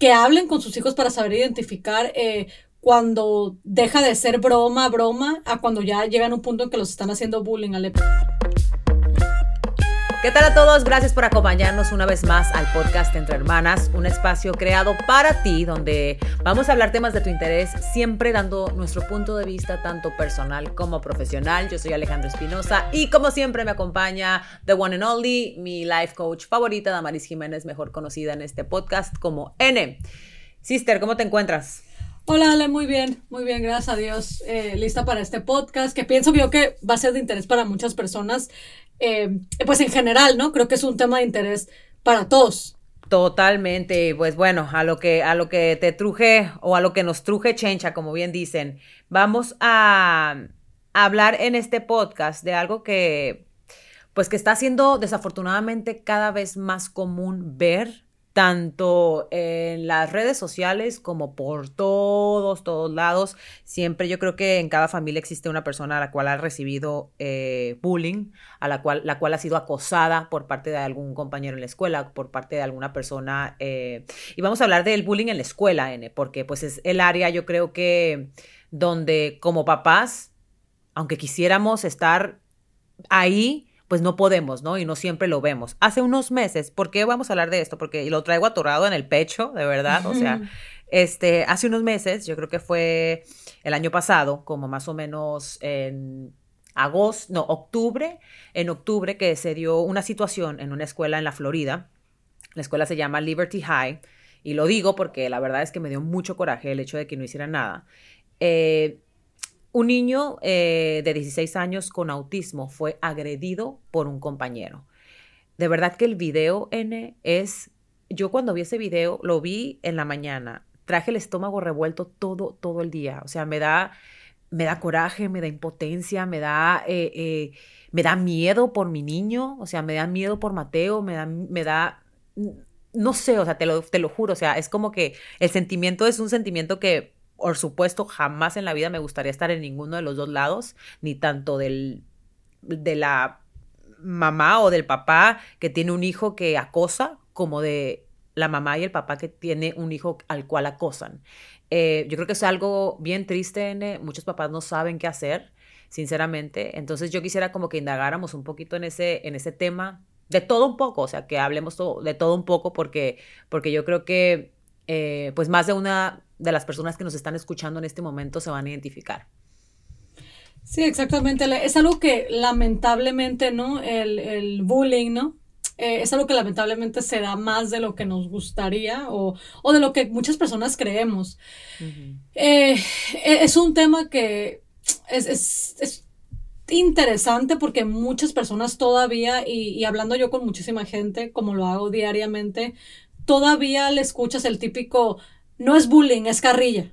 que hablen con sus hijos para saber identificar eh, cuando deja de ser broma, broma, a cuando ya llegan a un punto en que los están haciendo bullying. Ale. ¿Qué tal a todos? Gracias por acompañarnos una vez más al podcast Entre Hermanas, un espacio creado para ti donde vamos a hablar temas de tu interés, siempre dando nuestro punto de vista tanto personal como profesional. Yo soy Alejandro Espinosa y como siempre me acompaña The One and Only, mi life coach favorita, Damaris Jiménez, mejor conocida en este podcast como N. Sister, ¿cómo te encuentras? Hola Ale, muy bien, muy bien, gracias a Dios. Eh, lista para este podcast que pienso yo que va a ser de interés para muchas personas, eh, pues en general, ¿no? Creo que es un tema de interés para todos. Totalmente, pues bueno, a lo que a lo que te truje o a lo que nos truje Chencha, como bien dicen, vamos a, a hablar en este podcast de algo que pues que está siendo desafortunadamente cada vez más común ver tanto en las redes sociales como por todos, todos lados. Siempre yo creo que en cada familia existe una persona a la cual ha recibido eh, bullying, a la cual, la cual ha sido acosada por parte de algún compañero en la escuela, por parte de alguna persona. Eh, y vamos a hablar del bullying en la escuela, N, porque pues es el área yo creo que donde como papás, aunque quisiéramos estar ahí, pues no podemos, ¿no? Y no siempre lo vemos. Hace unos meses, ¿por qué vamos a hablar de esto? Porque lo traigo atorado en el pecho, de verdad, o sea, este, hace unos meses, yo creo que fue el año pasado, como más o menos en agosto, no, octubre, en octubre que se dio una situación en una escuela en la Florida. La escuela se llama Liberty High y lo digo porque la verdad es que me dio mucho coraje el hecho de que no hiciera nada. Eh, un niño eh, de 16 años con autismo fue agredido por un compañero. De verdad que el video N es, yo cuando vi ese video, lo vi en la mañana, traje el estómago revuelto todo, todo el día. O sea, me da, me da coraje, me da impotencia, me da, eh, eh, me da miedo por mi niño, o sea, me da miedo por Mateo, me da, me da, no sé, o sea, te lo, te lo juro, o sea, es como que el sentimiento es un sentimiento que por supuesto, jamás en la vida me gustaría estar en ninguno de los dos lados, ni tanto del, de la mamá o del papá que tiene un hijo que acosa, como de la mamá y el papá que tiene un hijo al cual acosan. Eh, yo creo que es algo bien triste, N. muchos papás no saben qué hacer, sinceramente. Entonces yo quisiera como que indagáramos un poquito en ese, en ese tema, de todo un poco, o sea, que hablemos de todo un poco, porque, porque yo creo que eh, pues más de una de las personas que nos están escuchando en este momento se van a identificar. Sí, exactamente. Es algo que lamentablemente, ¿no? El, bullying, ¿no? Eh, es algo que lamentablemente se da más de lo que nos gustaría o, de lo que muchas personas creemos. Eh, e, es un tema que es, interesante porque muchas personas todavía, y, y, hablando yo con muchísima gente, como lo hago diariamente, todavía le escuchas el típico, no es bullying, es carrilla.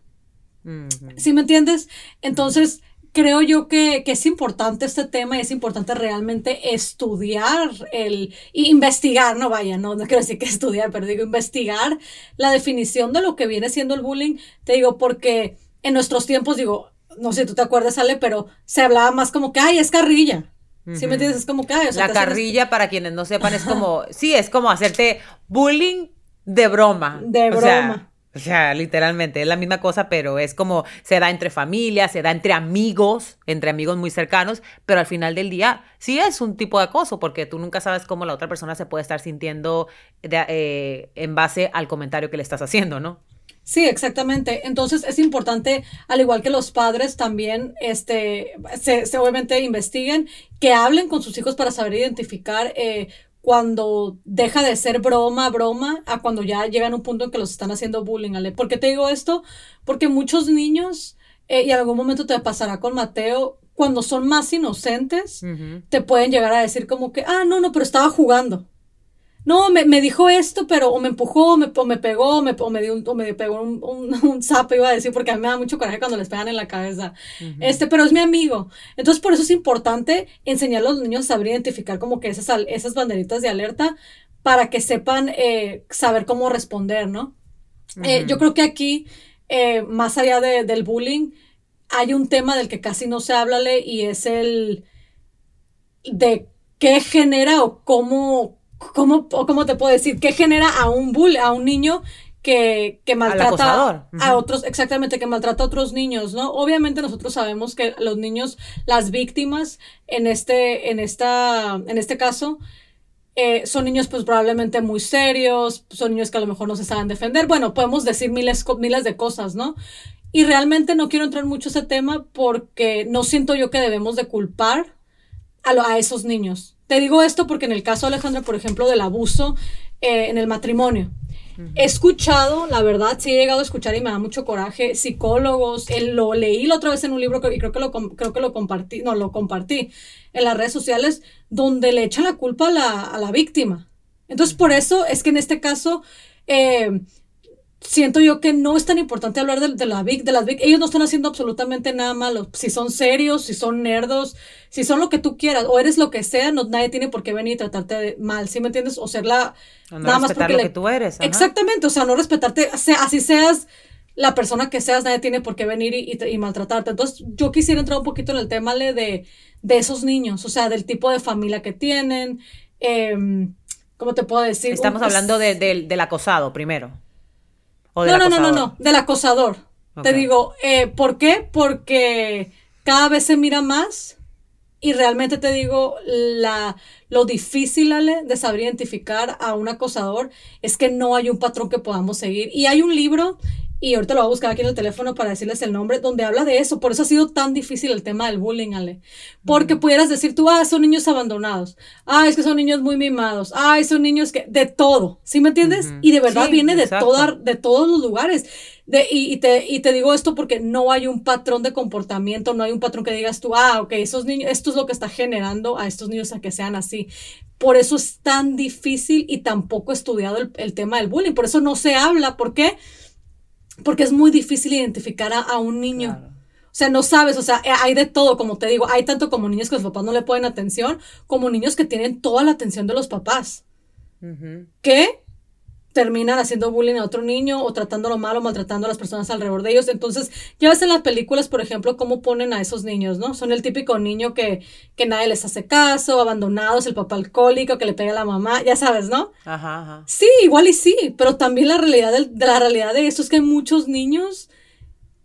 ¿Sí me entiendes? Entonces, creo yo que, es importante este tema y es importante realmente estudiar el, y investigar, no vaya, no, no quiero decir que estudiar, pero digo investigar la definición de lo que viene siendo el bullying. Te digo, porque en nuestros tiempos, digo, no sé si tú te acuerdas, Ale, pero se hablaba más como que, ay, es carrilla. ¿Sí me entiendes? Es como que, ay, o sea, La carrilla, para quienes no sepan, es como, sí, es como hacerte bullying de broma. De broma. O sea, literalmente, es la misma cosa, pero es como se da entre familias, se da entre amigos, entre amigos muy cercanos, pero al final del día sí es un tipo de acoso, porque tú nunca sabes cómo la otra persona se puede estar sintiendo eh, en base al comentario que le estás haciendo, ¿no? Sí, exactamente. Entonces es importante, al igual que los padres, también este, se, obviamente investiguen, que hablen con sus hijos para saber identificar eh, cuando deja de ser broma, broma, a cuando ya llegan a un punto en que los están haciendo bullying. ¿ale? ¿Por qué te digo esto? Porque muchos niños, eh, y en algún momento te pasará con Mateo, cuando son más inocentes, te pueden llegar a decir como que, ah, no, no, pero estaba jugando no, me, me, dijo esto, pero o me empujó, o me, o me pegó, o me, o me, dio un, o me pegó un, un, un, sapo, iba a decir, porque a mí me da mucho coraje cuando les pegan en la cabeza. Este, pero es mi amigo. Entonces, por eso es importante enseñar a los niños a saber identificar como que esas, esas banderitas de alerta para que sepan eh, saber cómo responder, ¿no? Eh, yo creo que aquí, eh, más allá de, del bullying, hay un tema del que casi no se habla y es el de qué genera o cómo, ¿cómo, ¿cómo te puedo decir? ¿Qué genera a un bull, a un niño que, que maltrata a otros, exactamente, que maltrata a otros niños, ¿no? Obviamente nosotros sabemos que los niños, las víctimas en este, en esta, en este caso, eh, son niños pues probablemente muy serios, son niños que a lo mejor no se saben defender. Bueno, podemos decir miles, miles de cosas, ¿no? Y realmente no quiero entrar mucho ese tema porque no siento yo que debemos de culpar a, a esos niños. Te digo esto porque en el caso de Alejandra, por ejemplo, del abuso eh, en el matrimonio, He escuchado, la verdad, sí he llegado a escuchar y me da mucho coraje, psicólogos, lo leí la otra vez en un libro y creo que lo, creo que lo compartí, no, lo compartí en las redes sociales, donde le echan la culpa a la, a la víctima. Entonces, por eso es que en este caso, eh, siento yo que no es tan importante hablar de, la Vic, de las Vic. Ellos no están haciendo absolutamente nada malo. Si son serios, si son nerdos, si son lo que tú quieras, o eres lo que sea, no, nadie tiene por qué venir y tratarte mal, ¿sí me entiendes? O ser la... no nada más porque lo que tú eres. Exactamente, o sea, no respetarte, así seas la persona que seas, nadie tiene por qué venir y, maltratarte. Entonces, yo quisiera entrar un poquito en el tema de, de esos niños, o sea, del tipo de familia que tienen. Eh, ¿Cómo te puedo decir? Estamos hablando de, del acosado primero no, no, no, no, no, del acosador. Te digo, eh, ¿por qué? Porque cada vez se mira más y realmente te digo, la, lo difícil, Ale, de saber identificar a un acosador es que no hay un patrón que podamos seguir. Y hay un libro y ahorita lo voy a buscar aquí en el teléfono para decirles el nombre, donde habla de eso. Por eso ha sido tan difícil el tema del bullying, Ale. Porque pudieras decir tú, ah, son niños abandonados. Ah, es que son niños muy mimados. Ah, son niños que, de todo. ¿Sí me entiendes? Y de verdad viene de, toda, de todos los lugares. De, y, te, y te digo esto porque no hay un patrón de comportamiento, no hay un patrón que digas tú, ah, ok, esos niños, esto es lo que está generando a estos niños a que sean así. Por eso es tan difícil y tan poco estudiado el, el tema del bullying. Por eso no se habla. ¿Por qué? porque es muy difícil identificar a, un niño. O sea, no sabes, o sea, hay de todo, como te digo, hay tanto como niños que los papás no le ponen atención, como niños que tienen toda la atención de los papás. ¿Qué? Terminan haciendo bullying a otro niño o tratándolo mal o maltratando a las personas alrededor de ellos. Entonces, ya ves en las películas, por ejemplo, cómo ponen a esos niños, ¿no? Son el típico niño que, que nadie les hace caso, abandonados, el papá alcohólico que le pega a la mamá, ya sabes, ¿no? Ajá, ajá. Sí, igual y sí, pero también la realidad de, la realidad de eso es que hay muchos niños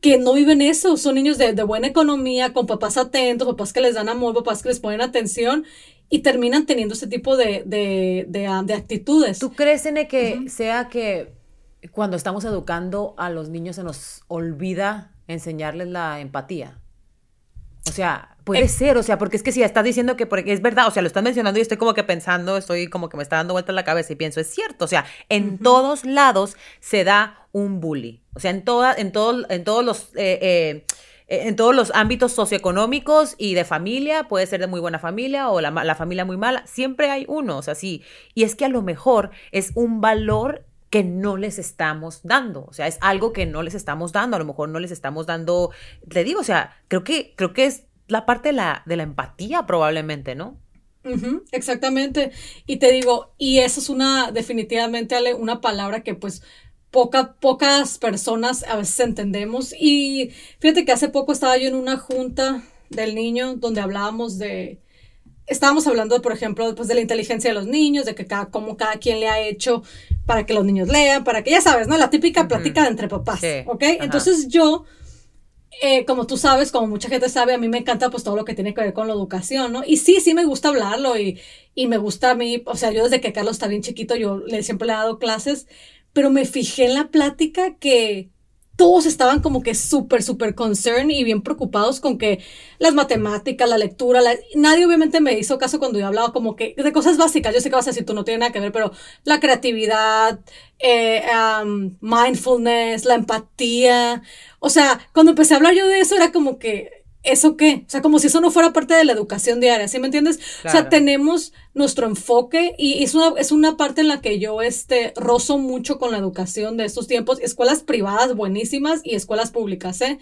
que no viven eso, son niños de, de, buena economía, con papás atentos, papás que les dan amor, papás que les ponen atención y terminan teniendo ese tipo de, de, de, ah, actitudes. ¿Tú crees, en que sea que cuando estamos educando a los niños se nos olvida enseñarles la empatía? O sea, puede ser, o sea, porque es que si estás diciendo que porque es verdad, o sea, lo estás mencionando y estoy como que pensando, estoy como que me está dando vueltas la cabeza y pienso, es cierto, o sea, en todos lados se da un bully, o sea, en, toda, en, todo, en todos los... Eh, eh, eh, en todos los ámbitos socioeconómicos y de familia, puede ser de muy buena familia o la, familia muy mala, siempre hay uno, o sea, sí. Y es que a lo mejor es un valor que no les estamos dando, o sea, es algo que no les estamos dando, a lo mejor no les estamos dando, te digo, o sea, creo que, creo que es la parte de la, de la empatía probablemente, ¿no? exactamente. Y te digo, y eso es una, definitivamente, una palabra que pues poca, pocas personas a veces entendemos. Y fíjate que hace poco estaba yo en una junta del niño donde hablábamos de, estábamos hablando, por ejemplo, pues, de la inteligencia de los niños, de que cada, cómo cada quien le ha hecho para que los niños lean, para que, ya sabes, ¿no? La típica plática de entre papás, ¿ok? Entonces yo, eh, como tú sabes, como mucha gente sabe, a mí me encanta pues todo lo que tiene que ver con la educación, ¿no? Y sí, sí me gusta hablarlo y, y me gusta a mí, o sea, yo desde que Carlos está bien chiquito, yo le, siempre le he dado clases, pero me fijé en la plática que todos estaban como que súper, súper concerned y bien preocupados con que las matemáticas, la lectura, nadie obviamente me hizo caso cuando yo hablaba como que de cosas básicas, yo sé que vas a decir tú no tiene nada que ver, pero la creatividad, eh, mindfulness, la empatía, o sea, cuando empecé a hablar yo de eso era como que ¿eso qué? O sea, como si eso no fuera parte de la educación diaria, ¿sí me entiendes? O sea, tenemos nuestro enfoque y es una, es una parte en la que yo este, rozo mucho con la educación de estos tiempos, escuelas privadas buenísimas y escuelas públicas, ¿eh?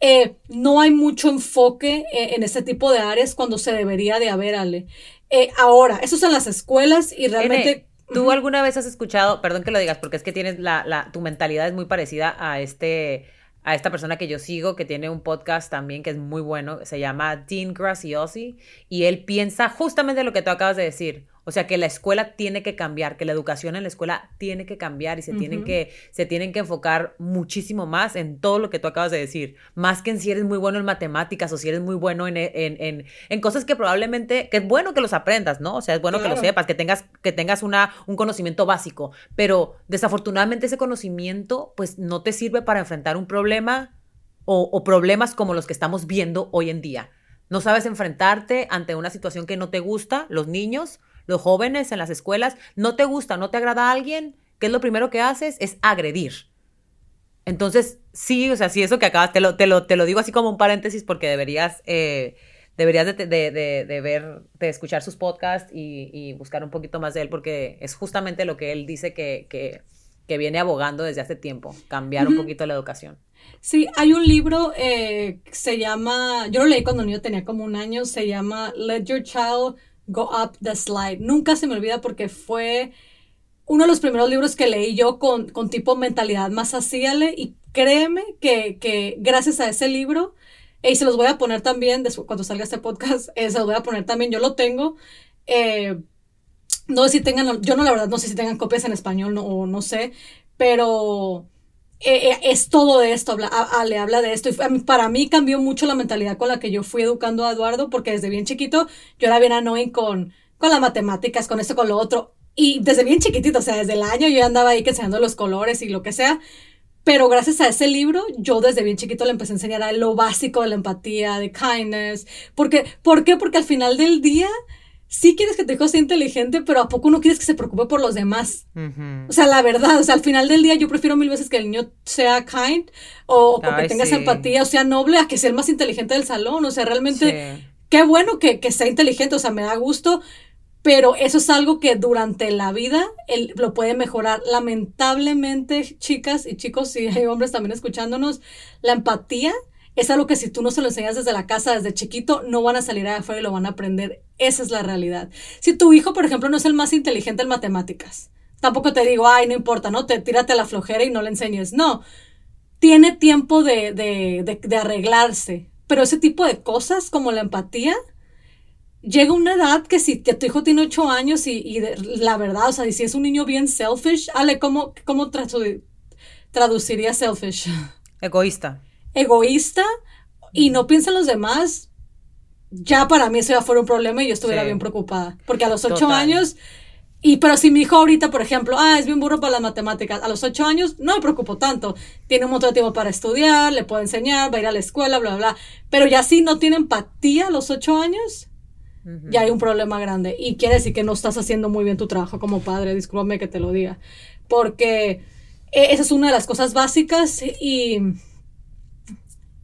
eh no hay mucho enfoque eh, en este tipo de áreas cuando se debería de haber, Ale. Eh, ahora, eso es en las escuelas y realmente... ¿Tú alguna vez has escuchado, perdón que lo digas, porque es que tienes la, la, tu mentalidad es muy parecida a este a esta persona que yo sigo, que tiene un podcast también que es muy bueno, se llama Dean Graciosi, y él piensa justamente lo que tú acabas de decir. O sea, que la escuela tiene que cambiar, que la educación en la escuela tiene que cambiar y se, tienen, que, se tienen que enfocar muchísimo más en todo lo que tú acabas de decir. Más que en si eres muy bueno en matemáticas o si eres muy bueno en, en, en, cosas que probablemente, que es bueno que los aprendas, ¿no? O sea, es bueno que lo sepas, que tengas, que tengas una, un conocimiento básico. Pero desafortunadamente ese conocimiento, pues no te sirve para enfrentar un problema o, o problemas como los que estamos viendo hoy en día. No sabes enfrentarte ante una situación que no te gusta, los niños los jóvenes en las escuelas, no te gusta, no te agrada a alguien, ¿qué es lo primero que haces? Es agredir. Entonces, sí, o sea, sí, eso que acabas, te lo, te lo, te lo digo así como un paréntesis porque deberías, eh, deberías de, de, ver, de escuchar sus podcasts y, buscar un poquito más de él porque es justamente lo que él dice que, que, que viene abogando desde hace tiempo, cambiar un poquito la educación. Sí, hay un libro eh, se llama, yo lo leí cuando niño tenía como un año, se llama Let Your Child Go Up the Slide. Nunca se me olvida porque fue uno de los primeros libros que leí yo con, con tipo mentalidad más asíale y créeme que, que, gracias a ese libro, y se los voy a poner también, después, cuando salga este podcast, eh, se los voy a poner también, yo lo tengo. Eh, no sé si tengan, yo no la verdad no sé si tengan copias en español no, o no sé, pero eh, eh, es todo esto, le habla de esto. Y para mí cambió mucho la mentalidad con la que yo fui educando a Eduardo, porque desde bien chiquito yo era bien annoying con, con las matemáticas, con esto, con lo otro. Y desde bien chiquitito, o sea, desde el año yo andaba ahí que enseñando los colores y lo que sea. Pero gracias a ese libro, yo desde bien chiquito le empecé a enseñar lo básico de la empatía, de kindness. Porque, ¿Por qué? Porque al final del día, sí quieres que tu hijo sea inteligente, pero ¿a poco no quieres que se preocupe por los demás? O sea, la verdad, o sea, al final del día yo prefiero mil veces que el niño sea kind o, que tenga empatía o sea noble a que sea el más inteligente del salón. O sea, realmente, qué bueno que, que sea inteligente, o sea, me da gusto. Pero eso es algo que durante la vida él lo puede mejorar. Lamentablemente, chicas y chicos, si hay hombres también escuchándonos, la empatía es algo que si tú no se lo enseñas desde la casa, desde chiquito, no van a salir afuera y lo van a aprender. Esa es la realidad. Si tu hijo, por ejemplo, no es el más inteligente en matemáticas, tampoco te digo, ay, no importa, ¿no? Te tírate a la flojera y no le enseñes. No. Tiene tiempo de, de, de, arreglarse. Pero ese tipo de cosas, como la empatía, llega una edad que si tu hijo tiene ocho años y, y la verdad, o sea, si es un niño bien selfish, Ale, ¿cómo, cómo traduciría selfish? Egoísta egoísta y no piensa en los demás, ya para mí eso ya fuera un problema y yo estuviera bien preocupada. Porque a los ocho años, y pero si mi hijo ahorita, por ejemplo, ah, es bien burro para las matemáticas, a los ocho años no me preocupo tanto. Tiene un montón de tiempo para estudiar, le puedo enseñar, va a ir a la escuela, bla, bla, bla. Pero ya si no tiene empatía a los ocho años, ya hay un problema grande. Y quiere decir que no estás haciendo muy bien tu trabajo como padre, discúlpame que te lo diga. Porque eh, esa es una de las cosas básicas y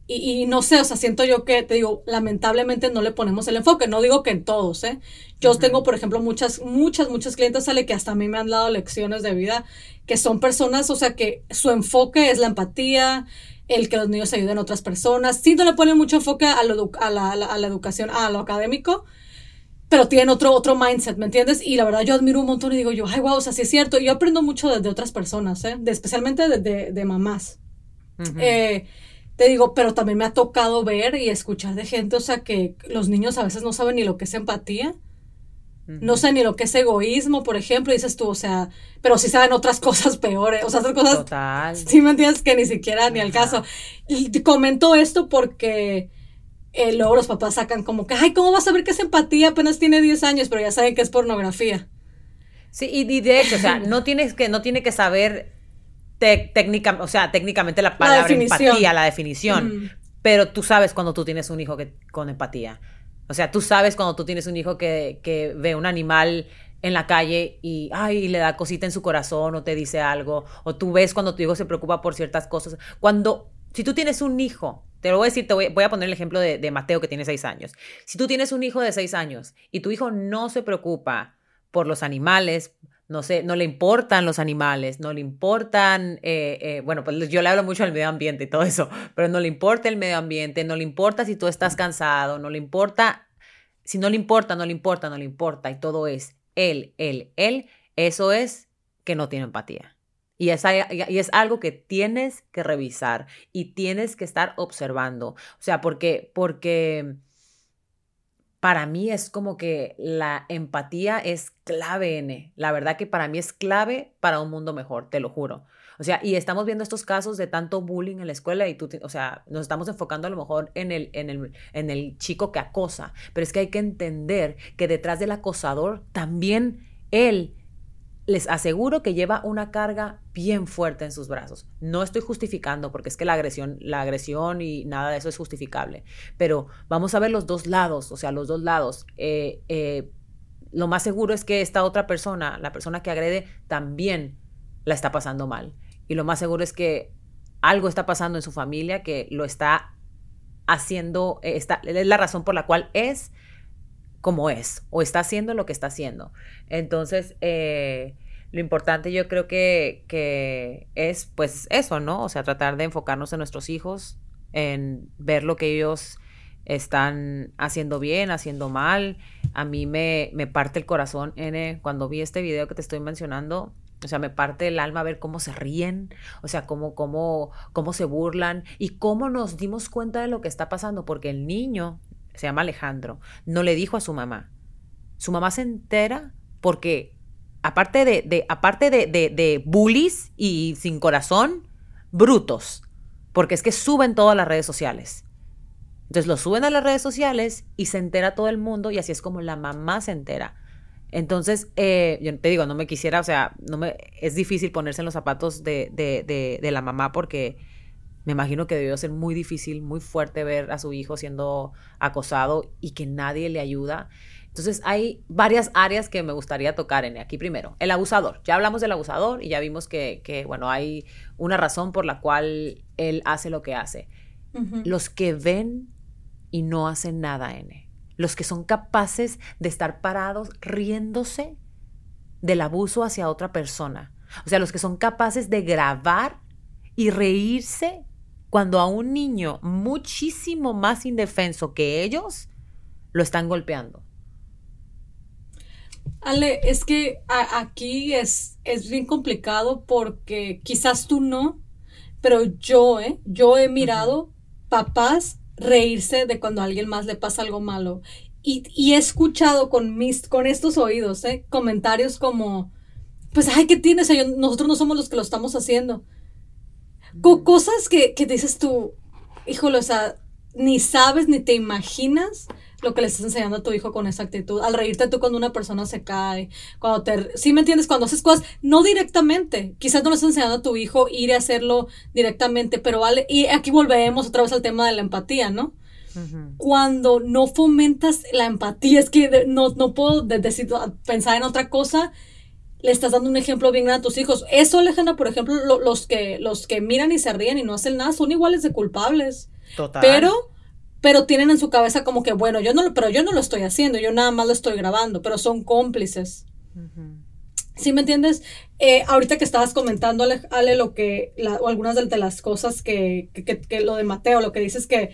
y, no sé, o sea, siento yo que, te digo, lamentablemente no le ponemos el enfoque. No digo que en todos, ¿eh? Yo tengo, por ejemplo, muchas, muchas, muchas clientes, sale que hasta a mí me han dado lecciones de vida, que son personas, o sea, que su enfoque es la empatía, el que los niños ayuden a otras personas. Sí, no le ponen mucho enfoque a, lo, a, la, a, la, educación, a lo académico, pero tienen otro, otro mindset, ¿me entiendes? Y la verdad yo admiro un montón y digo yo, ay, wow, o sea, sí es cierto. Y yo aprendo mucho de, otras personas, ¿eh? De, especialmente de, de, de mamás. eh, te digo, pero también me ha tocado ver y escuchar de gente, o sea, que los niños a veces no saben ni lo que es empatía. No saben ni lo que es egoísmo, por ejemplo, dices tú, o sea, pero sí saben otras cosas peores, o sea, otras cosas. Total. Sí, me entiendes que ni siquiera ni al caso. Y comento esto porque eh, luego los papás sacan como que, ay, ¿cómo vas a ver qué es empatía? Apenas tiene 10 años, pero ya saben que es pornografía. Sí, y, de hecho, o sea, no tienes que, no tiene que saber técnica, o sea, técnicamente la palabra empatía, la definición. Pero tú sabes cuando tú tienes un hijo que, con empatía. O sea, tú sabes cuando tú tienes un hijo que, que ve un animal en la calle y, ay, le da cosita en su corazón o te dice algo. O tú ves cuando tu hijo se preocupa por ciertas cosas. Cuando, si tú tienes un hijo, te lo voy a decir, te voy, voy a poner el ejemplo de, de Mateo que tiene seis años. Si tú tienes un hijo de seis años y tu hijo no se preocupa por los animales, no sé, no le importan los animales, no le importan, eh, eh, bueno, pues yo le hablo mucho del medio ambiente y todo eso, pero no le importa el medio ambiente, no le importa si tú estás cansado, no le importa, si no le importa, no le importa, no le importa, y todo es él, él, él, eso es que no tiene empatía. Y es, y es algo que tienes que revisar y tienes que estar observando. O sea, porque, porque para mí es como que la empatía es clave, N. La verdad que para mí es clave para un mundo mejor, te lo juro. O sea, y estamos viendo estos casos de tanto bullying en la escuela y tú, o sea, nos estamos enfocando a lo mejor en el, en el, en el chico que acosa, pero es que hay que entender que detrás del acosador también él les aseguro que lleva una carga bien fuerte en sus brazos. No estoy justificando porque es que la agresión, la agresión y nada de eso es justificable, pero vamos a ver los dos lados, o sea, los dos lados. Eh, eh, lo más seguro es que esta otra persona, la persona que agrede, también la está pasando mal. Y lo más seguro es que algo está pasando en su familia que lo está haciendo, eh, está, es la razón por la cual es como es o está haciendo lo que está haciendo. Entonces, eh, lo importante yo creo que, es pues eso, ¿no? O sea, tratar de enfocarnos en nuestros hijos, en ver lo que ellos están haciendo bien, haciendo mal. A mí me, me parte el corazón, cuando vi este video que te estoy mencionando. O sea, me parte el alma ver cómo se ríen, o sea, cómo, cómo, cómo se burlan y cómo nos dimos cuenta de lo que está pasando, porque el niño se llama Alejandro, no le dijo a su mamá. Su mamá se entera porque, aparte de, aparte de, de, bullies y sin corazón, brutos, porque es que suben todas las redes sociales. Entonces lo suben a las redes sociales y se entera todo el mundo y así es como la mamá se entera. Entonces, eh, yo te digo, no me quisiera, o sea, no me, es difícil ponerse en los zapatos de, de, de la mamá porque me imagino que debió ser muy difícil, muy fuerte ver a su hijo siendo acosado y que nadie le ayuda. Entonces hay varias áreas que me gustaría tocar en aquí primero. El abusador. Ya hablamos del abusador y ya vimos que, bueno, hay una razón por la cual él hace lo que hace. Los que ven y no hacen nada, N. Los que son capaces de estar parados riéndose del abuso hacia otra persona. O sea, los que son capaces de grabar y reírse cuando a un niño muchísimo más indefenso que ellos lo están golpeando. Ale, es que aquí es, es bien complicado porque quizás tú no, pero yo, ¿eh? Yo he mirado papás reírse de cuando a alguien más le pasa algo malo. Y, y he escuchado con, mis, con estos oídos, ¿eh? Comentarios como, pues, ay, ¿qué tienes? Nosotros no somos los que lo estamos haciendo cosas que, que dices tú, híjole, o sea, ni sabes ni te imaginas lo que le estás enseñando a tu hijo con esa actitud. Al reírte tú cuando una persona se cae, cuando te... ¿Sí me entiendes? Cuando haces cosas, no directamente. Quizás no le estás enseñando a tu hijo ir a hacerlo directamente, pero vale... Y aquí volvemos otra vez al tema de la empatía, ¿no? Cuando no fomentas la empatía, es que no, no puedo decir, pensar en otra cosa le estás dando un ejemplo bien grande a tus hijos. Eso, Alejandra, por ejemplo, los, que, los que miran y se ríen y no hacen nada son iguales de culpables. Total. Pero, pero tienen en su cabeza como que, bueno, yo no, pero yo no lo estoy haciendo, yo nada más lo estoy grabando, pero son cómplices. ¿Sí me entiendes? Eh, ahorita que estabas comentando, Ale, lo que, o algunas de, las cosas que, que, que, lo de Mateo, lo que dices que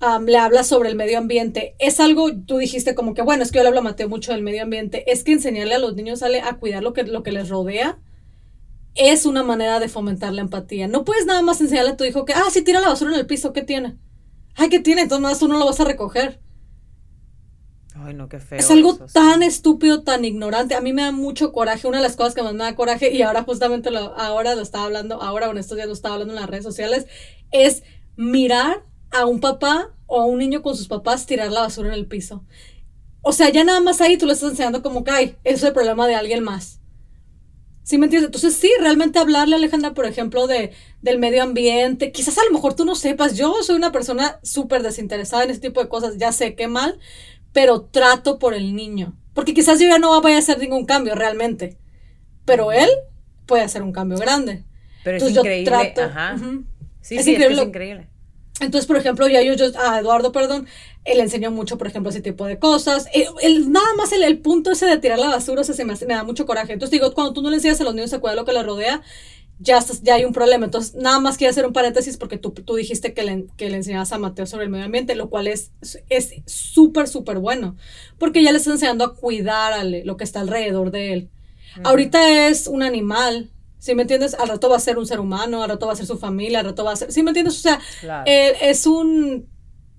le habla sobre el medio ambiente. Es algo, tú dijiste como que, bueno, es que yo le hablo a Mateo mucho del medio ambiente. Es que enseñarle a los niños sale a cuidar lo que, lo que les rodea es una manera de fomentar la empatía. No puedes nada más enseñarle a tu hijo que, ah, si tira la basura en el piso, ¿qué tiene? Ay, ¿qué tiene? Entonces tú no lo vas a recoger. Ay, no, qué feo. Es algo tan estúpido, tan ignorante. A mí me da mucho coraje. Una de las cosas que más me da coraje, y ahora justamente lo, ahora lo estaba hablando, ahora en estos días lo estaba hablando en las redes sociales, es mirar a un papá o a un niño con sus papás tirar la basura en el piso. O sea, ya nada más ahí tú le estás enseñando como que, ay, eso es el problema de alguien más. ¿Sí me entiendes? Entonces sí, realmente hablarle Alejandra, por ejemplo, de, del medio ambiente. Quizás a lo mejor tú no sepas, yo soy una persona súper desinteresada en este tipo de cosas, ya sé qué mal, pero trato por el niño. Porque quizás yo ya no vaya a hacer ningún cambio realmente, pero él puede hacer un cambio grande. Pero es increíble, ajá. Sí, sí, es increíble. Entonces, por ejemplo, ya yo, yo, a Eduardo, perdón, él enseñó mucho, por ejemplo, ese tipo de cosas. El, nada más el, el, punto ese de tirar la basura, o se me, me, da mucho coraje. Entonces, digo, cuando tú no le enseñas a los niños a cuidar lo que les rodea, ya, ya hay un problema. Entonces, nada más quiero hacer un paréntesis porque tú, tú dijiste que le, que le enseñabas a Mateo sobre el medio ambiente, lo cual es súper, es súper bueno. Porque ya le estás enseñando a cuidar a lo que está alrededor de él. Ahorita es un animal, ¿Sí me entiendes? Al rato va a ser un ser humano, al rato va a ser su familia, al rato va a ser... ¿Sí me entiendes? O sea, eh, es un...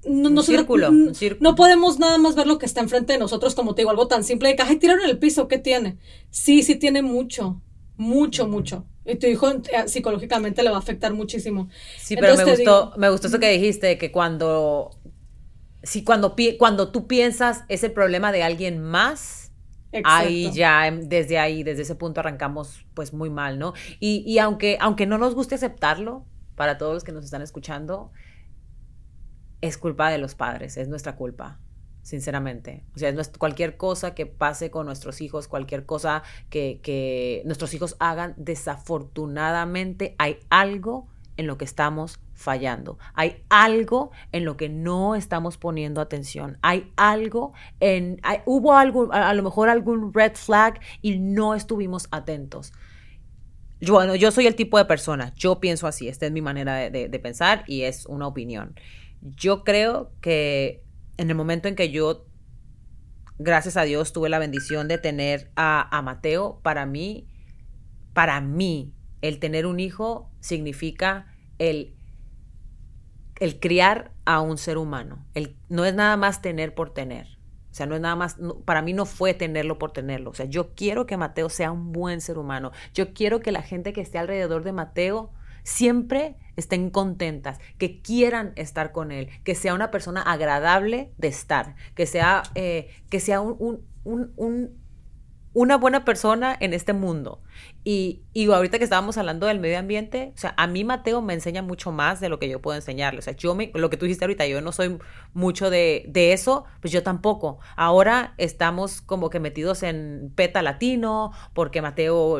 no, no, círculo, no podemos nada más ver lo que está enfrente de nosotros, como te digo, algo tan simple de que, ay, tiraron en el piso, ¿qué tiene? Sí, sí tiene mucho, mucho, mucho. Y tu hijo eh, psicológicamente le va a afectar muchísimo. Sí, pero me gustó, me gustó eso que dijiste, que cuando, sí, cuando, cuando tú piensas es el problema de alguien más, ahí ya, em, desde ahí, desde ese punto arrancamos pues muy mal, ¿no? Y, y aunque, aunque no nos guste aceptarlo, para todos los que nos están escuchando, es culpa de los padres, es nuestra culpa, sinceramente. O sea, cualquier cosa que pase con nuestros hijos, cualquier cosa que, que nuestros hijos hagan, desafortunadamente hay algo en lo que estamos fallando. Hay algo en lo que no estamos poniendo atención. Hay algo en... hubo algo, a, lo mejor algún red flag y no estuvimos atentos. Yo, bueno, yo soy el tipo de persona, yo pienso así, esta es mi manera de pensar y es una opinión. Yo creo que en el momento en que yo, gracias a Dios, tuve la bendición de tener a, Mateo, para mí, para mí, el tener un hijo significa el, el criar a un ser humano. El, no es nada más tener por tener. O sea, no es nada más, para mí no fue tenerlo por tenerlo. O sea, yo quiero que Mateo sea un buen ser humano. Yo quiero que la gente que esté alrededor de Mateo siempre estén contentas, que quieran estar con él, que sea una persona agradable de estar, que sea, eh, que sea un, una buena persona en este mundo. Y, y, ahorita que estábamos hablando del medio ambiente, o sea, a mí Mateo me enseña mucho más de lo que yo puedo enseñarle. O sea, yo me, lo que tú dijiste ahorita, yo no soy mucho de, de eso, pues yo tampoco. Ahora estamos como que metidos en peta latino, porque Mateo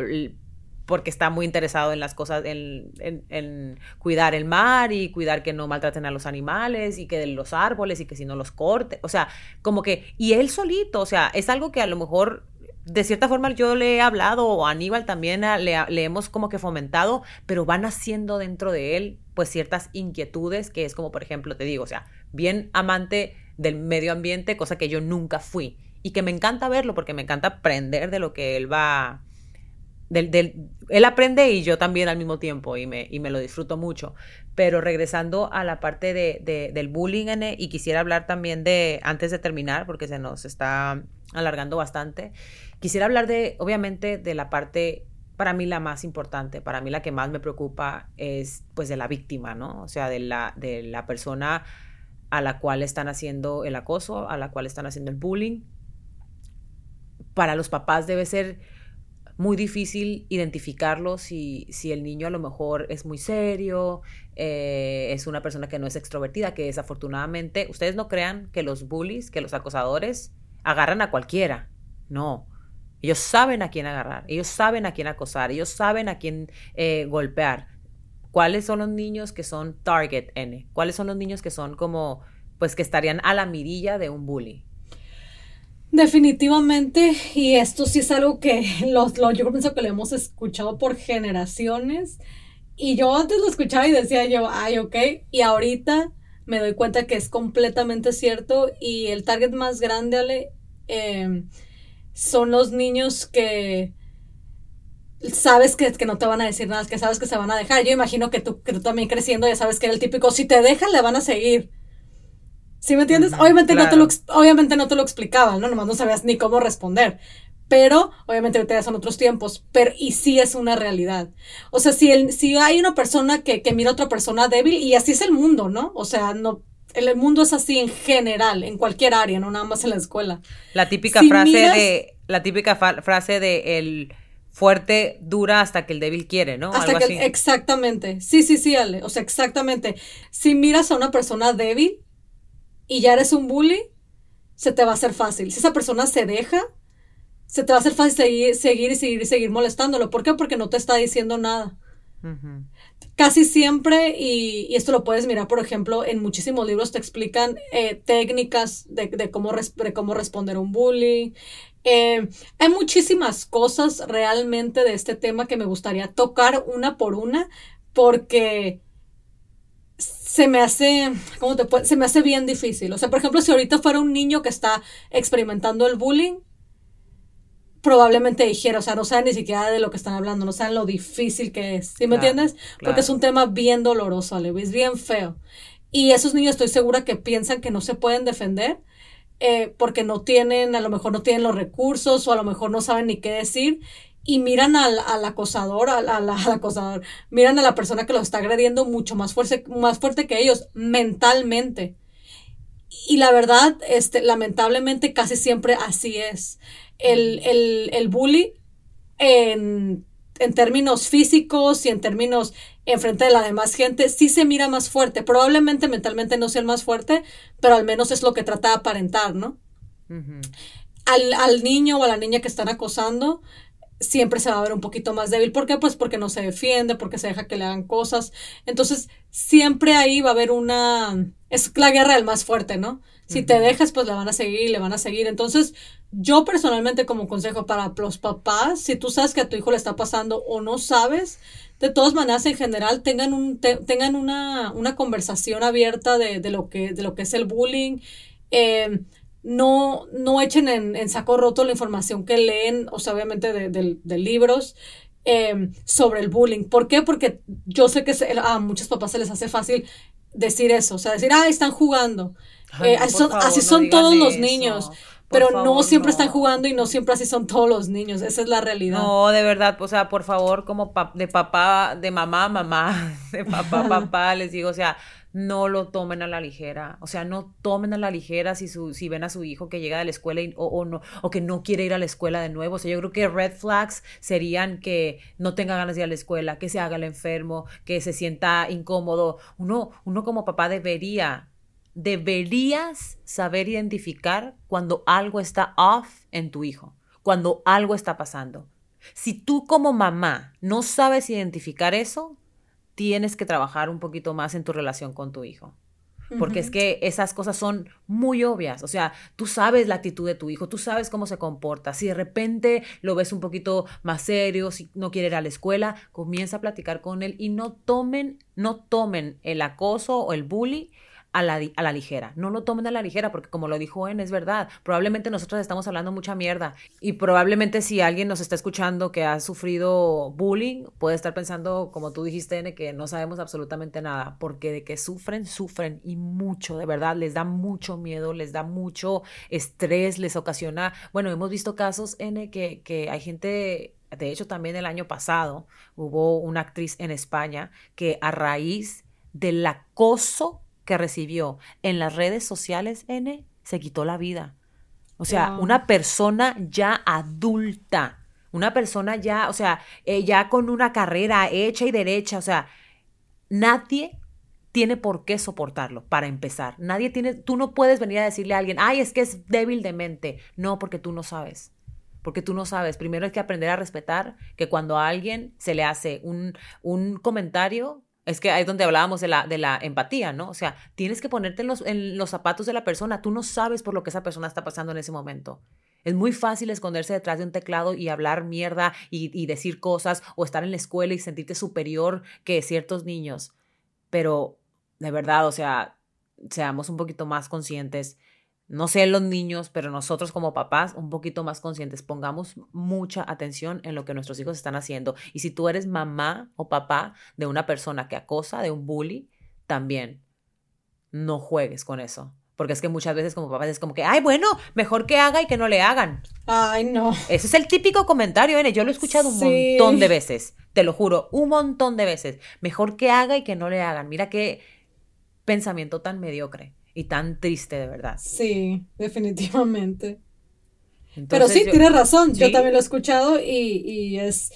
porque está muy interesado en las cosas, en, en, cuidar el mar y cuidar que no maltraten a los animales y que los árboles y que si no los corte, o sea, como que, y él solito, o sea, es algo que a lo mejor de cierta forma yo le he hablado o Aníbal también le, le, hemos como que fomentado, pero van haciendo dentro de él pues ciertas inquietudes que es como por ejemplo te digo, o sea, bien amante del medio ambiente, cosa que yo nunca fui y que me encanta verlo porque me encanta aprender de lo que él va del, él aprende y yo también al mismo tiempo y me, y me lo disfruto mucho. Pero regresando a la parte de, del bullying, y quisiera hablar también de, antes de terminar, porque se nos está alargando bastante, quisiera hablar de, obviamente, de la parte, para mí la más importante, para mí la que más me preocupa es pues de la víctima, ¿no? O sea, de la, de la persona a la cual están haciendo el acoso, a la cual están haciendo el bullying. Para los papás debe ser muy difícil identificarlo si, si el niño a lo mejor es muy serio, eh, es una persona que no es extrovertida, que desafortunadamente, ustedes no crean que los bullies, que los acosadores agarran a cualquiera. No. Ellos saben a quién agarrar, ellos saben a quién acosar, ellos saben a quién eh, golpear. ¿Cuáles son los niños que son target N? ¿Cuáles son los niños que son como, pues que estarían a la mirilla de un bully? Definitivamente, y esto sí es algo que los, yo pienso que lo hemos escuchado por generaciones. Y yo antes lo escuchaba y decía yo, ay, ok. Y ahorita me doy cuenta que es completamente cierto. Y el target más grande, Ale, em, son los niños que sabes que, que, no te van a decir nada, que sabes que se van a dejar. Yo imagino que tú, que tú también creciendo ya sabes que era el típico, si te dejan, le van a seguir. ¿Sí me entiendes? obviamente, no te lo, obviamente no te lo explicaban, ¿no? Nomás no sabías ni cómo responder. Pero, obviamente, ahorita son otros tiempos, pero y sí es una realidad. O sea, si, el, si hay una persona que, que mira a otra persona débil, y así es el mundo, ¿no? O sea, no, el, mundo es así en general, en cualquier área, no nada más en la escuela. La típica frase de, la típica frase de el fuerte dura hasta que el débil quiere, ¿no? Hasta que, exactamente. Sí, sí, sí, Ale. O sea, exactamente. Si miras a una persona débil, y ya eres un bully, se te va a hacer fácil. Si esa persona se deja, se te va a hacer fácil seguir, seguir y seguir y seguir molestándolo. ¿Por qué? Porque no te está diciendo nada. Casi siempre, y, esto lo puedes mirar, por ejemplo, en muchísimos libros te explican eh, técnicas de, cómo cómo responder a un bully. Eh, hay muchísimas cosas realmente de este tema que me gustaría tocar una por una, porque se me hace, ¿cómo te puede? Se me hace bien difícil. O sea, por ejemplo, si ahorita fuera un niño que está experimentando el bullying, probablemente dijera, o sea, no saben ni siquiera de lo que están hablando, no saben lo difícil que es. ¿Sí me entiendes? Porque es un tema bien doloroso, Ale, es bien feo. y esos niños estoy segura que piensan que no se pueden defender eh, porque no tienen, a lo mejor no tienen los recursos o a lo mejor no saben ni qué decir y miran al, al acosador, al, al, acosador, miran a la persona que los está agrediendo mucho más fuerte, más fuerte que ellos mentalmente. Y la verdad, este, lamentablemente casi siempre así es. El, el, el bully en, en términos físicos y en términos enfrente de la demás gente, sí se mira más fuerte. Probablemente mentalmente no sea el más fuerte, pero al menos es lo que trata de aparentar, ¿no? al, al, niño o a la niña que están acosando, siempre se va a ver un poquito más débil. ¿Por qué? Pues porque no se defiende, porque se deja que le hagan cosas. Entonces, siempre ahí va a haber una... Es la guerra del más fuerte, ¿no? Si te dejas, pues le van a seguir, le van a seguir. Entonces, yo personalmente como consejo para los papás, si tú sabes que a tu hijo le está pasando o no sabes, de todas maneras, en general, tengan, un, tengan una, una, conversación abierta de, de, lo que, de lo que es el bullying. Eh, no, no echen en, saco roto la información que leen, o sea, obviamente de, libros em, sobre el bullying. ¿Por qué? Porque yo sé que a muchos papás se les hace fácil decir eso, o sea, decir, ah, están jugando. Eh, así son, todos los niños. pero no siempre están jugando y no siempre así son todos los niños. Esa es la realidad. No, de verdad, o sea, por favor, como de papá, de mamá, mamá, de papá, papá, les digo, o sea, no lo tomen a la ligera. O sea, no tomen a la ligera si, su, si ven a su hijo que llega de la escuela o, no, o que no quiere ir a la escuela de nuevo. O sea, yo creo que red flags serían que no tenga ganas de ir a la escuela, que se haga el enfermo, que se sienta incómodo. Uno, uno como papá debería, deberías saber identificar cuando algo está off en tu hijo, cuando algo está pasando. Si tú como mamá no sabes identificar eso, tienes que trabajar un poquito más en tu relación con tu hijo. Porque es que esas cosas son muy obvias. O sea, tú sabes la actitud de tu hijo, tú sabes cómo se comporta. Si de repente lo ves un poquito más serio, si no quiere ir a la escuela, comienza a platicar con él y no tomen, no tomen el acoso o el bully a la, a la, ligera. No lo tomen a la ligera porque como lo dijo En, es verdad. Probablemente nosotros estamos hablando mucha mierda y probablemente si alguien nos está escuchando que ha sufrido bullying, puede estar pensando, como tú dijiste, N, que no sabemos absolutamente nada porque de que sufren, sufren y mucho, de verdad, les da mucho miedo, les da mucho estrés, les ocasiona, bueno, hemos visto casos, N, que, que hay gente de hecho, también el año pasado hubo una actriz en España que a raíz del acoso que recibió en las redes sociales, N, se quitó la vida. O sea, una persona ya adulta, una persona ya, o sea, eh, ya con una carrera hecha y derecha, o sea, nadie tiene por qué soportarlo, para empezar. Nadie tiene, tú no puedes venir a decirle a alguien, ay, es que es débil de mente. No, porque tú no sabes. Porque tú no sabes. Primero hay que aprender a respetar que cuando a alguien se le hace un, un comentario, es que ahí es donde hablábamos de la, de la empatía, ¿no? O sea, tienes que ponerte en los, en los zapatos de la persona. Tú no sabes por lo que esa persona está pasando en ese momento. Es muy fácil esconderse detrás de un teclado y hablar mierda y, y decir cosas o estar en la escuela y sentirte superior que ciertos niños. Pero, de verdad, o sea, seamos un poquito más conscientes no sé los niños, pero nosotros como papás, un poquito más conscientes, pongamos mucha atención en lo que nuestros hijos están haciendo. Y si tú eres mamá o papá de una persona que acosa, de un bully, también no juegues con eso. Porque es que muchas veces como papás es como que, ay, bueno, mejor que haga y que no le hagan. Ay, no. Ese es el típico comentario, N. Yo lo he escuchado un montón de veces. Te lo juro, un montón de veces. Mejor que haga y que no le hagan. Mira qué pensamiento tan mediocre y tan triste de verdad. Sí, definitivamente. Pero sí, tienes razón, yo también lo he escuchado y, y es,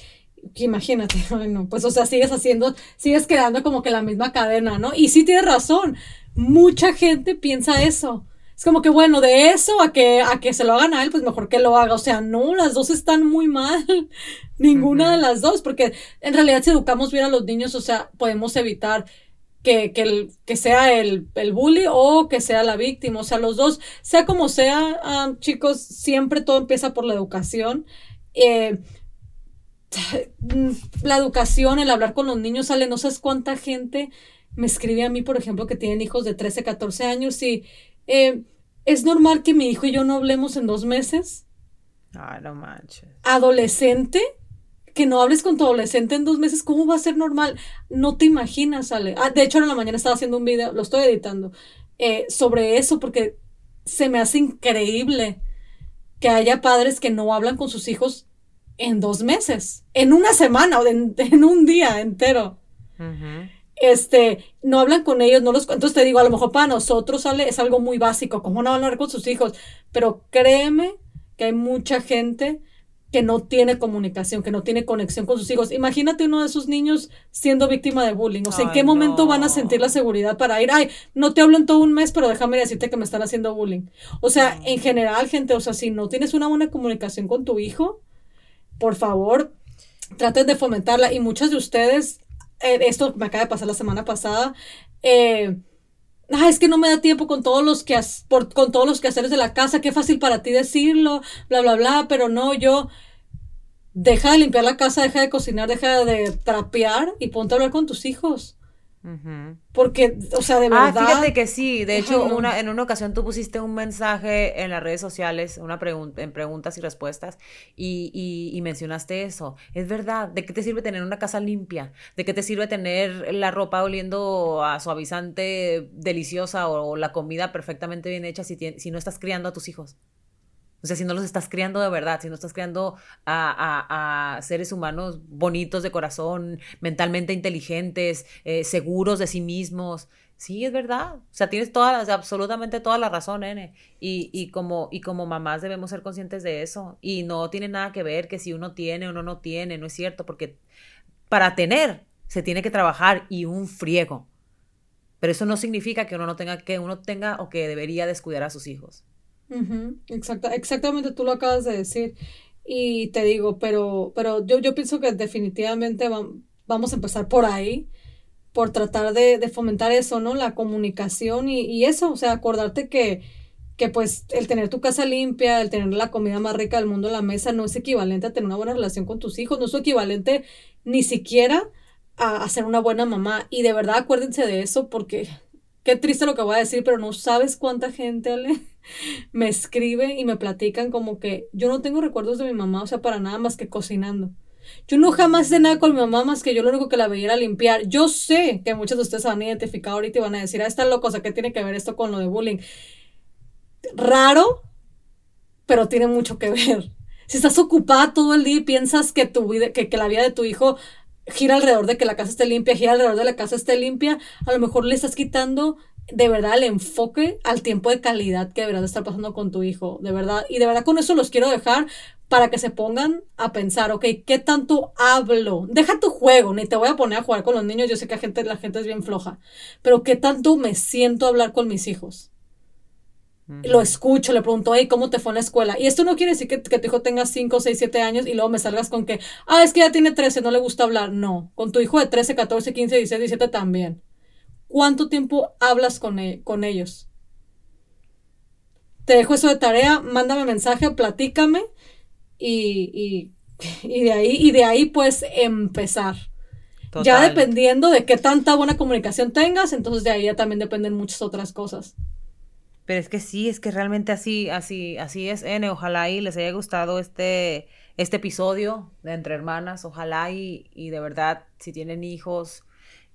imagínate, bueno, pues o sea, sigues haciendo, sigues creando como que la misma cadena, ¿no? Y sí tienes razón, mucha gente piensa eso. Es como que bueno, de eso a que, a que se lo hagan a él, pues mejor que lo haga. O sea, no, las dos están muy mal. Ninguna de las dos, porque en realidad si educamos bien a los niños, o sea, podemos evitar que, que, el, que sea el, el, bully o que sea la víctima. O sea, los dos, sea como sea, ah, chicos, siempre todo empieza por la educación. Eh, la educación, el hablar con los niños, sale, no sabes cuánta gente me escribe a mí, por ejemplo, que tienen hijos de 13, 14 años y eh, es normal que mi hijo y yo no hablemos en dos meses. Ay, no manches. Adolescente que no hables con tu adolescente en dos meses, ¿cómo va a ser normal? No te imaginas, Ale. Ah, de hecho, en la mañana estaba haciendo un video, lo estoy editando, eh, sobre eso, porque se me hace increíble que haya padres que no hablan con sus hijos en dos meses, en una semana o en, un día entero. Este, no hablan con ellos, no los, entonces te digo, a lo mejor para nosotros es algo muy básico, ¿cómo no hablar con sus hijos? Pero créeme que hay mucha gente que no tiene comunicación, que no tiene conexión con sus hijos. Imagínate uno de esos niños siendo víctima de bullying. O sea, ¿en qué momento van a sentir la seguridad para ir? Ay, no te hablo en todo un mes, pero déjame decirte que me están haciendo bullying. O sea, en general, gente, o sea, si no tienes una buena comunicación con tu hijo, por favor, traten de fomentarla. Y muchas de ustedes, eh, esto me acaba de pasar la semana pasada, eh, Ah, es que no me da tiempo con todos los que por, con todos los quehaceres de la casa, qué fácil para ti decirlo, bla bla bla, pero no, yo deja de limpiar la casa, deja de cocinar, deja de trapear y ponte a hablar con tus hijos. Porque, o sea, de verdad. Ah, fíjate que sí. De hecho, una, en una ocasión tú pusiste un mensaje en las redes sociales, una pregunta, en preguntas y respuestas, y, y, mencionaste eso. Es verdad. ¿De qué te sirve tener una casa limpia? ¿De qué te sirve tener la ropa oliendo a suavizante deliciosa o, la comida perfectamente bien hecha si, si no estás criando a tus hijos? O sea, si no los estás criando de verdad, si no estás criando a, seres humanos bonitos de corazón, mentalmente inteligentes, eh, seguros de sí mismos. Sí, es verdad. O sea, tienes toda, absolutamente toda la razón, nene. Y, como, y como mamás debemos ser conscientes de eso. Y no tiene nada que ver que si uno tiene o no tiene, no es cierto, porque para tener se tiene que trabajar y un friego. Pero eso no significa que uno no tenga que uno tenga o que debería descuidar a sus hijos exactamente, tú lo acabas de decir. Y te digo, pero, pero yo, yo pienso que definitivamente vamos a empezar por ahí, por tratar de, fomentar eso, ¿no? La comunicación y, y, eso, o sea, acordarte que, que pues el tener tu casa limpia, el tener la comida más rica del mundo en la mesa no es equivalente a tener una buena relación con tus hijos, no es equivalente ni siquiera a, a ser una buena mamá. Y de verdad acuérdense de eso porque qué triste lo que voy a decir, pero no sabes cuánta gente, me escribe y me platican como que yo no tengo recuerdos de mi mamá, o sea, para nada más que cocinando. Yo no jamás hice nada con mi mamá más que yo lo único que la veía era limpiar. Yo sé que muchos de ustedes se van a identificar ahorita y van a decir, ah, está loco, o sea, ¿qué tiene que ver esto con lo de bullying? Raro, pero tiene mucho que ver. Si estás ocupada todo el día y piensas que tu vida, que la vida de tu hijo gira alrededor de que la casa esté limpia, gira alrededor de la casa esté limpia, a lo mejor le estás quitando de verdad el enfoque al tiempo de calidad que deberás estar pasando con tu hijo, de verdad. Y de verdad con eso los quiero dejar para que se pongan a pensar, ok, ¿qué tanto hablo? Deja tu juego, ni te voy a poner a jugar con los niños, yo sé que la gente, la gente es bien floja, pero ¿qué tanto me siento hablar con mis hijos? Lo escucho, le pregunto, hey, ¿cómo te fue en la escuela? Y esto no quiere decir que, que, tu hijo tenga 5, 6, 7 años y luego me salgas con que, ah, es que ya tiene 13, no le gusta hablar. No, con tu hijo de 13, 14, 15, 16, 17 también. ¿Cuánto tiempo hablas con, e-, con ellos? Te dejo eso de tarea, mándame mensaje, platícame y, y, de ahí, y de ahí pues empezar. Ya dependiendo de qué tanta buena comunicación tengas, entonces de ahí ya también dependen muchas otras cosas. Pero es que sí, es que realmente así, así, así es, N. Ojalá y les haya gustado este, este episodio de Entre Hermanas. Ojalá y, y de verdad, si tienen hijos,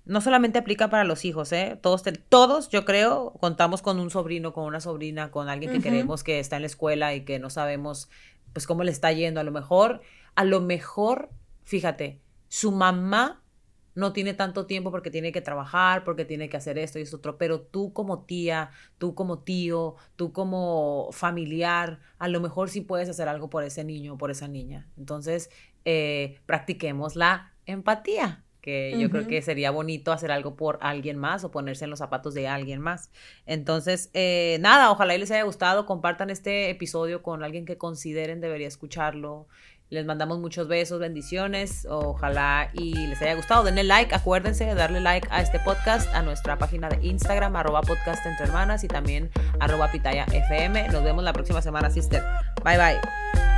no solamente aplica para los hijos, ¿eh? Todos, todos, yo creo, contamos con un sobrino, con una sobrina, con alguien que queremos que está en la escuela y que no sabemos, pues, cómo le está yendo. A lo mejor, a lo mejor, fíjate, su mamá no tiene tanto tiempo porque tiene que trabajar, porque tiene que hacer esto y esto otro, pero tú como tía, tú como tío, tú como familiar, a lo mejor sí puedes hacer algo por ese niño o por esa niña. Entonces, eh, practiquemos la empatía que yo creo que sería bonito hacer algo por alguien más o ponerse en los zapatos de alguien más. Entonces, eh, nada, ojalá y les haya gustado, compartan este episodio con alguien que consideren debería escucharlo. Les mandamos muchos besos, bendiciones, ojalá y les haya gustado. Denle like, acuérdense de darle like a este podcast, a nuestra página de Instagram, arroba y también arroba. Nos vemos la próxima semana, sister. Bye bye.